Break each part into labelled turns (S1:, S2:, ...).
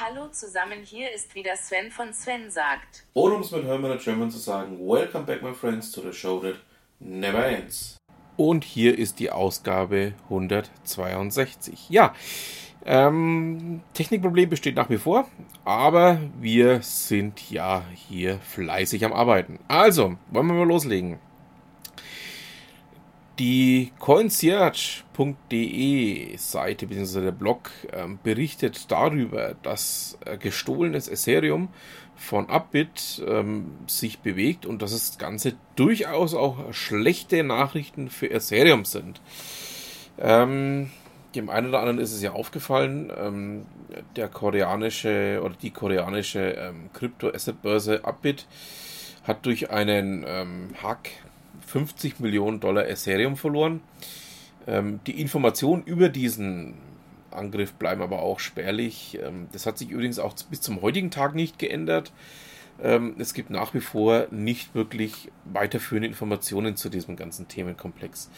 S1: Hallo zusammen, hier ist wieder Sven von Sven sagt.
S2: Oder um es mit Hermann German zu sagen, Welcome back my friends to the show that never ends. Und hier ist die Ausgabe 162. Ja, ähm, Technikproblem besteht nach wie vor, aber wir sind ja hier fleißig am Arbeiten. Also, wollen wir mal loslegen. Die coincierge.de Seite bzw. der Blog ähm, berichtet darüber, dass äh, gestohlenes Ethereum von Upbit ähm, sich bewegt und dass das Ganze durchaus auch schlechte Nachrichten für Ethereum sind. Ähm, dem einen oder anderen ist es ja aufgefallen, ähm, der koreanische oder die koreanische ähm, Krypto-Asset-Börse Upbit hat durch einen ähm, Hack 50 Millionen Dollar Ethereum verloren. Ähm, die Informationen über diesen Angriff bleiben aber auch spärlich. Ähm, das hat sich übrigens auch bis zum heutigen Tag nicht geändert. Ähm, es gibt nach wie vor nicht wirklich weiterführende Informationen zu diesem ganzen Themenkomplex.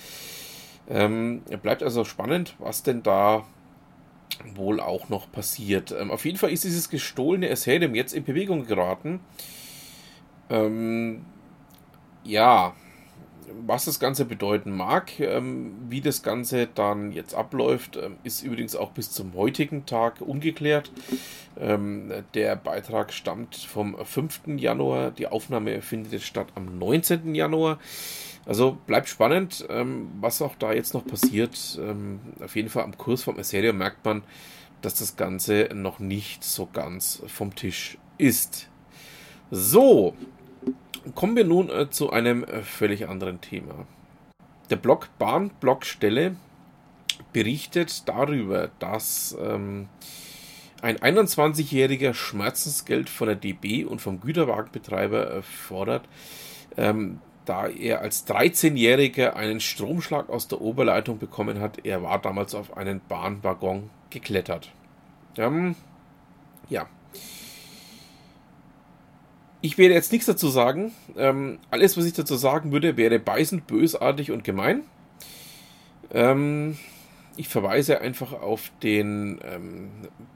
S2: Ähm, bleibt also spannend, was denn da wohl auch noch passiert. Ähm, auf jeden Fall ist dieses gestohlene Ethereum jetzt in Bewegung geraten. Ähm, ja, was das Ganze bedeuten mag, ähm, wie das Ganze dann jetzt abläuft, ähm, ist übrigens auch bis zum heutigen Tag ungeklärt. Ähm, der Beitrag stammt vom 5. Januar, die Aufnahme findet statt am 19. Januar. Also bleibt spannend, was auch da jetzt noch passiert. Auf jeden Fall am Kurs vom Ethereum merkt man, dass das Ganze noch nicht so ganz vom Tisch ist. So, Kommen wir nun äh, zu einem äh, völlig anderen Thema. Der Blog Bahnblockstelle berichtet darüber, dass ähm, ein 21-jähriger Schmerzensgeld von der DB und vom Güterwagenbetreiber äh, fordert, ähm, da er als 13-Jähriger einen Stromschlag aus der Oberleitung bekommen hat. Er war damals auf einen Bahnwaggon geklettert. Ähm, ja, ich werde jetzt nichts dazu sagen. Ähm, alles, was ich dazu sagen würde, wäre beißend, bösartig und gemein. Ähm, ich verweise einfach auf den ähm,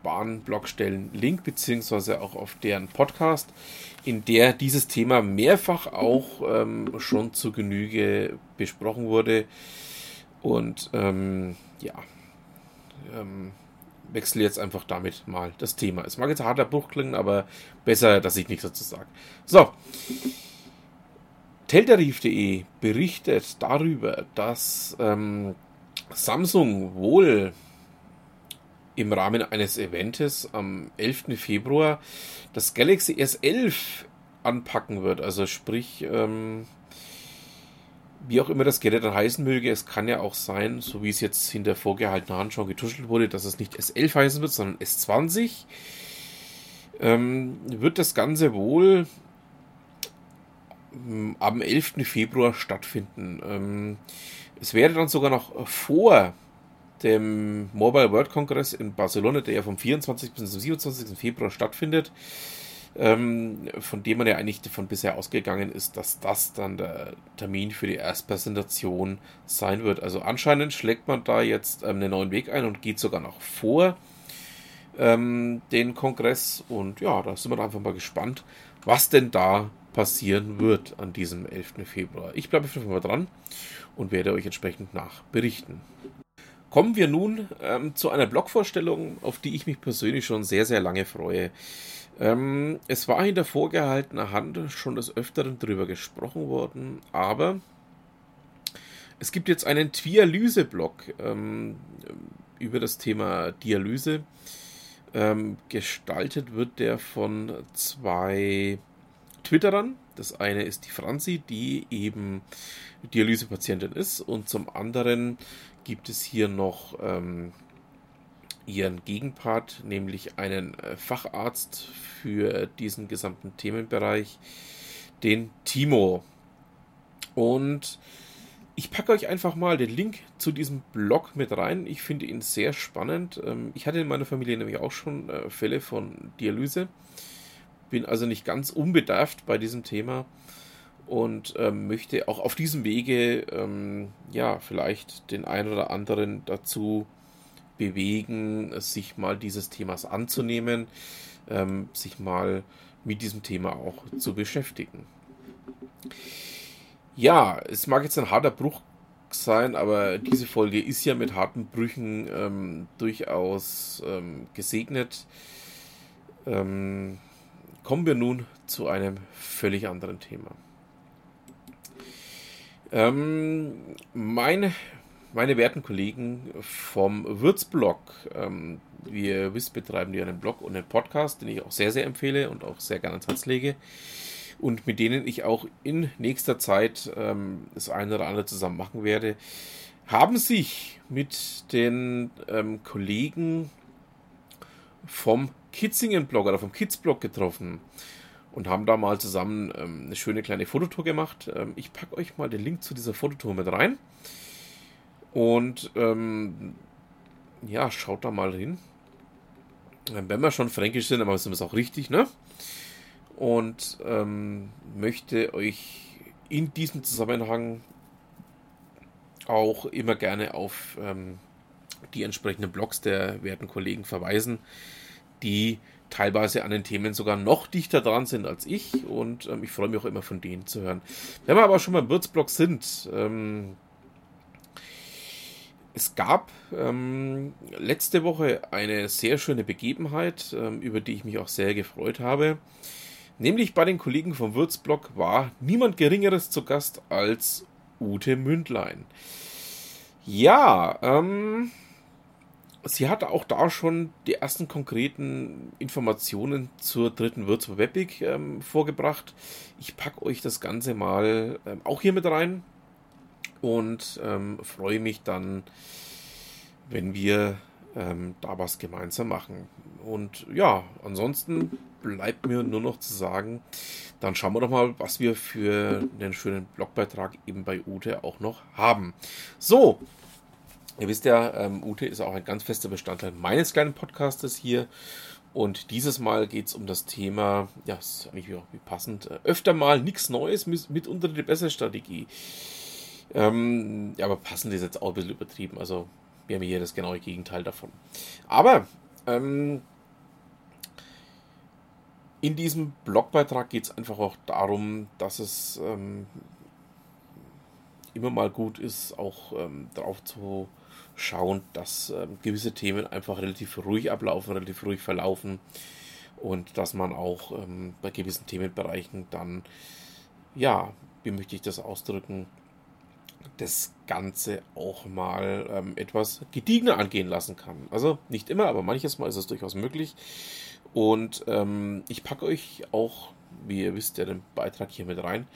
S2: Bahnblockstellen-Link, beziehungsweise auch auf deren Podcast, in der dieses Thema mehrfach auch ähm, schon zu Genüge besprochen wurde. Und ähm, ja, ähm, wechsle jetzt einfach damit mal das Thema. Es mag jetzt ein harter Bruch klingen, aber besser, dass ich nichts dazu sage. So. Teltarif.de berichtet darüber, dass ähm, Samsung wohl im Rahmen eines Events am 11. Februar das Galaxy S11 anpacken wird. Also sprich, ähm, wie auch immer das Gerät dann heißen möge, es kann ja auch sein, so wie es jetzt hinter vorgehaltener Hand schon getuschelt wurde, dass es nicht S11 heißen wird, sondern S20. Ähm, wird das Ganze wohl ähm, am 11. Februar stattfinden. Ähm, es wäre dann sogar noch vor dem Mobile World Congress in Barcelona, der ja vom 24. bis zum 27. Februar stattfindet ähm, von dem man ja eigentlich von bisher ausgegangen ist, dass das dann der Termin für die Erstpräsentation sein wird. Also anscheinend schlägt man da jetzt ähm, einen neuen Weg ein und geht sogar noch vor ähm, den Kongress. Und ja, da sind wir einfach mal gespannt, was denn da passieren wird an diesem 11. Februar. Ich bleibe einfach mal dran und werde euch entsprechend nachberichten. Kommen wir nun ähm, zu einer Blogvorstellung, auf die ich mich persönlich schon sehr, sehr lange freue. Ähm, es war in der vorgehaltenen Hand schon des Öfteren darüber gesprochen worden, aber es gibt jetzt einen Dialyse-Blog ähm, über das Thema Dialyse. Ähm, gestaltet wird der von zwei Twitterern. Das eine ist die Franzi, die eben Dialysepatientin ist, und zum anderen gibt es hier noch ähm, ihren Gegenpart, nämlich einen äh, Facharzt für diesen gesamten Themenbereich, den Timo. Und ich packe euch einfach mal den Link zu diesem Blog mit rein. Ich finde ihn sehr spannend. Ähm, ich hatte in meiner Familie nämlich auch schon äh, Fälle von Dialyse. Bin also nicht ganz unbedarft bei diesem Thema und ähm, möchte auch auf diesem Wege ähm, ja vielleicht den einen oder anderen dazu bewegen, sich mal dieses Themas anzunehmen, ähm, sich mal mit diesem Thema auch zu beschäftigen. Ja, es mag jetzt ein harter Bruch sein, aber diese Folge ist ja mit harten Brüchen ähm, durchaus ähm, gesegnet. Ähm, kommen wir nun zu einem völlig anderen Thema. Ähm, meine, werten Kollegen vom Würzblog, ähm, ihr wisst, betreiben die einen Blog und einen Podcast, den ich auch sehr, sehr empfehle und auch sehr gerne ans Herz lege und mit denen ich auch in nächster Zeit ähm, das eine oder andere zusammen machen werde, haben sich mit den ähm, Kollegen vom Kitzingen-Blog oder vom Kids-Blog getroffen und haben da mal zusammen ähm, eine schöne kleine Fototour gemacht. Ähm, ich packe euch mal den Link zu dieser Fototour mit rein. Und ähm, ja, schaut da mal hin. Ähm, wenn wir schon fränkisch sind, dann machen wir es auch richtig, ne? und ähm, möchte euch in diesem Zusammenhang auch immer gerne auf ähm, die entsprechenden Blogs der werten Kollegen verweisen, die teilweise an den Themen sogar noch dichter dran sind als ich und ähm, ich freue mich auch immer von denen zu hören. Wenn wir aber schon beim Würzblog sind, ähm, es gab ähm, letzte Woche eine sehr schöne Begebenheit, ähm, über die ich mich auch sehr gefreut habe. Nämlich bei den Kollegen vom Würzblock war niemand Geringeres zu Gast als Ute Mündlein. Ja, ähm, sie hatte auch da schon die ersten konkreten Informationen zur dritten Würzburg Webig ähm, vorgebracht. Ich packe euch das Ganze mal ähm, auch hier mit rein und ähm, freue mich dann, wenn wir ähm, da was gemeinsam machen. Und ja, ansonsten bleibt mir nur noch zu sagen, dann schauen wir doch mal, was wir für einen schönen Blogbeitrag eben bei Ute auch noch haben. So, ihr wisst ja, ähm, Ute ist auch ein ganz fester Bestandteil meines kleinen Podcastes hier. Und dieses Mal geht es um das Thema, ja, ist eigentlich wie, passend, äh, öfter mal nichts Neues, mitunter die bessere Strategie. Ähm, ja, aber passend ist jetzt auch ein bisschen übertrieben. Also, wir haben hier das genaue Gegenteil davon. Aber ähm, in diesem Blogbeitrag geht es einfach auch darum, dass es ähm, immer mal gut ist, auch ähm, darauf zu schauen, dass ähm, gewisse Themen einfach relativ ruhig ablaufen, relativ ruhig verlaufen und dass man auch ähm, bei gewissen Themenbereichen dann, ja, wie möchte ich das ausdrücken, das Ganze auch mal ähm, etwas gediegener angehen lassen kann. Also nicht immer, aber manches Mal ist es durchaus möglich. Und ähm, ich packe euch auch, wie ihr wisst, ja den Beitrag hier mit rein.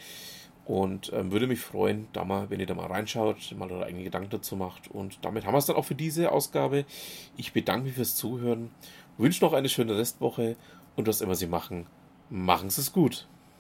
S2: Und ähm, würde mich freuen, da mal, wenn ihr da mal reinschaut, mal eure eigenen Gedanken dazu macht. Und damit haben wir es dann auch für diese Ausgabe. Ich bedanke mich fürs Zuhören, wünsche noch eine schöne Restwoche und was immer Sie machen, machen Sie es gut.